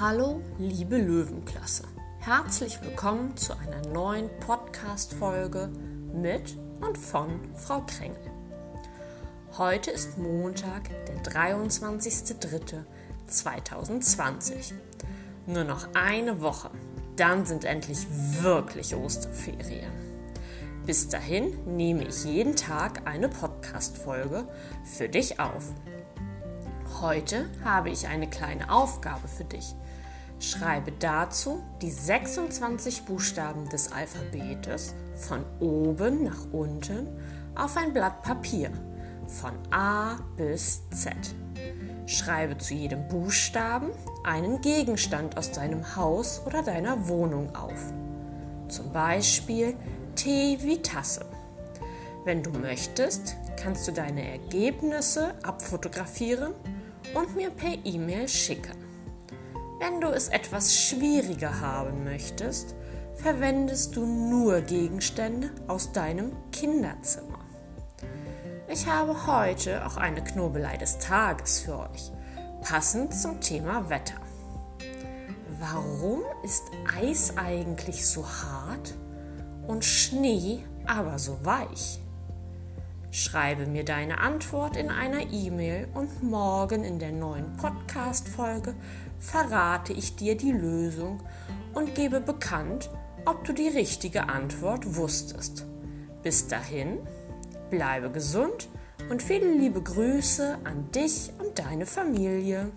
Hallo, liebe Löwenklasse. Herzlich willkommen zu einer neuen Podcast-Folge mit und von Frau Krängel. Heute ist Montag, der 23.03.2020. Nur noch eine Woche, dann sind endlich wirklich Osterferien. Bis dahin nehme ich jeden Tag eine Podcast-Folge für dich auf. Heute habe ich eine kleine Aufgabe für dich. Schreibe dazu die 26 Buchstaben des Alphabetes von oben nach unten auf ein Blatt Papier von A bis Z. Schreibe zu jedem Buchstaben einen Gegenstand aus deinem Haus oder deiner Wohnung auf. Zum Beispiel T wie Tasse. Wenn du möchtest, kannst du deine Ergebnisse abfotografieren und mir per E-Mail schicken. Wenn du es etwas schwieriger haben möchtest, verwendest du nur Gegenstände aus deinem Kinderzimmer. Ich habe heute auch eine Knobelei des Tages für euch, passend zum Thema Wetter. Warum ist Eis eigentlich so hart und Schnee aber so weich? Schreibe mir deine Antwort in einer E-Mail und morgen in der neuen Podcast-Folge verrate ich dir die Lösung und gebe bekannt, ob du die richtige Antwort wusstest. Bis dahin, bleibe gesund und viele liebe Grüße an dich und deine Familie.